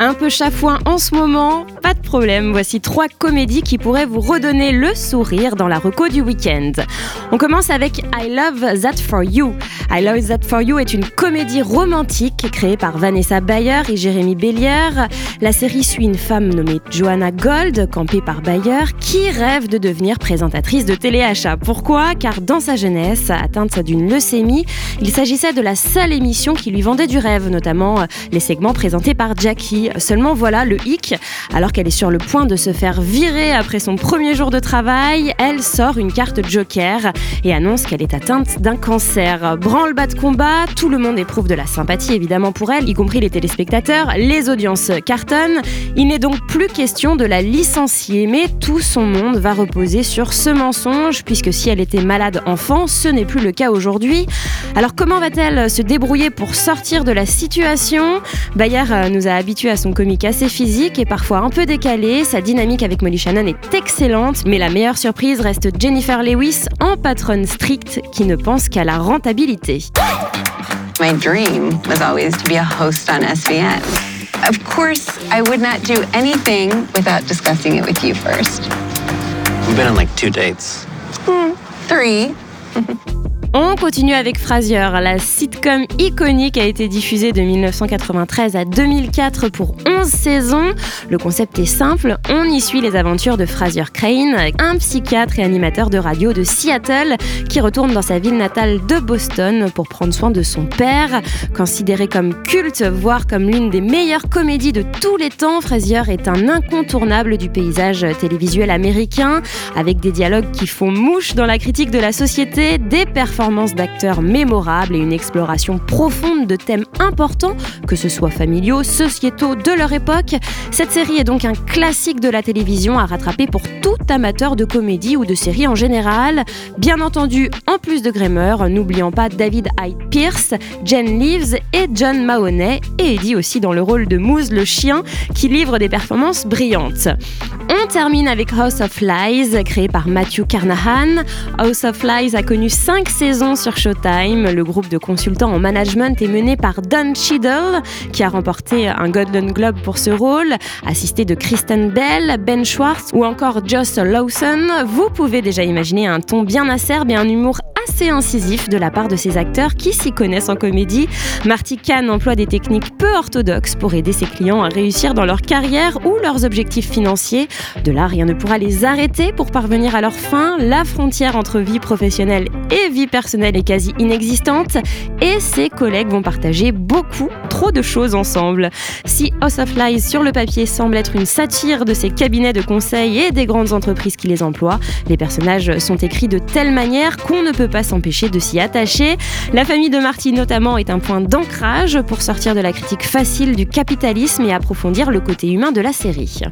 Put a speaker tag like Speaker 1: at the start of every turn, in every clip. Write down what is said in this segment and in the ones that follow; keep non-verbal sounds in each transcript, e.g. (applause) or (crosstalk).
Speaker 1: Un peu chafouin en ce moment, pas de problème, voici trois comédies qui pourraient vous redonner le sourire dans la reco du week-end. On commence avec I Love That For You. I Love That For You est une comédie romantique créée par Vanessa Bayer et Jérémy Bellière. La série suit une femme nommée Joanna Gold, campée par Bayer, qui rêve de devenir présentatrice de téléachat. Pourquoi? Car dans sa jeunesse, atteinte d'une leucémie, il s'agissait de la seule émission qui lui vendait du rêve, notamment les segments présentés par Jackie. Seulement voilà le hic, alors qu'elle est sur le point de se faire virer après son premier jour de travail, elle sort une carte joker et annonce qu'elle est atteinte d'un cancer. Branle-bas de combat, tout le monde éprouve de la sympathie évidemment pour elle, y compris les téléspectateurs, les audiences cartonnent. Il n'est donc plus question de la licencier, mais tout son monde va reposer sur ce mensonge, puisque si elle était malade enfant, ce n'est plus le cas aujourd'hui. Alors comment va-t-elle se débrouiller pour sortir de la situation? Bayer nous a habitués à son comique assez physique et parfois un peu décalé. Sa dynamique avec Molly Shannon est excellente, mais la meilleure surprise reste Jennifer Lewis en patronne stricte qui ne pense qu'à la rentabilité.
Speaker 2: My dream was always to be a host on SVN. Of course, I would not do anything without discussing it with you first.
Speaker 3: We've been on like two dates.
Speaker 2: Three. (laughs)
Speaker 1: On continue avec Frasier. La sitcom iconique a été diffusée de 1993 à 2004 pour 11 saisons. Le concept est simple, on y suit les aventures de Frasier Crane, un psychiatre et animateur de radio de Seattle qui retourne dans sa ville natale de Boston pour prendre soin de son père. Considéré comme culte, voire comme l'une des meilleures comédies de tous les temps, Frasier est un incontournable du paysage télévisuel américain, avec des dialogues qui font mouche dans la critique de la société, des performances d'acteurs mémorables et une exploration profonde de thèmes importants, que ce soit familiaux, sociétaux de leur époque. Cette série est donc un classique de la télévision à rattraper pour tout amateur de comédie ou de série en général. Bien entendu, en plus de Grammer, n'oublions pas David Hyde Pierce, Jen Leaves et John Mahoney, et Eddie aussi dans le rôle de Moose le chien, qui livre des performances brillantes. On termine avec House of Lies, créé par Matthew Carnahan. House of Lies a connu 5 saisons sur Showtime. Le groupe de consultants en management est mené par Don Cheadle, qui a remporté un Golden Globe pour ce rôle, assisté de Kristen Bell, Ben Schwartz ou encore Joss Lawson. Vous pouvez déjà imaginer un ton bien acerbe et un humour assez incisif de la part de ces acteurs qui s'y connaissent en comédie. Marty Kahn emploie des techniques peu orthodoxes pour aider ses clients à réussir dans leur carrière ou leurs objectifs financiers. De là, rien ne pourra les arrêter pour parvenir à leur fin. La frontière entre vie professionnelle et vie personnelle est quasi inexistante et ses collègues vont partager beaucoup trop de choses ensemble. Si House of Lies sur le papier semble être une satire de ces cabinets de conseil et des grandes entreprises qui les emploient, les personnages sont écrits de telle manière qu'on ne peut pas s'empêcher de s'y attacher. La famille de Marty notamment est un point d'ancrage pour sortir de la critique facile du capitalisme et approfondir le côté humain de la série.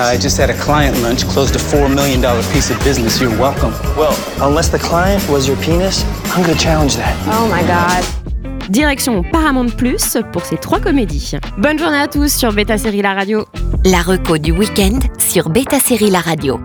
Speaker 4: I just had a client lunch, closed a $4 million piece of business. You're welcome. Well, unless the client was your penis, I'm gonna challenge that.
Speaker 2: Oh my god.
Speaker 1: Direction Paramount Plus pour ces trois comédies. Bonne journée à tous sur Beta Série La Radio.
Speaker 5: La reco du week-end sur Beta Série La Radio.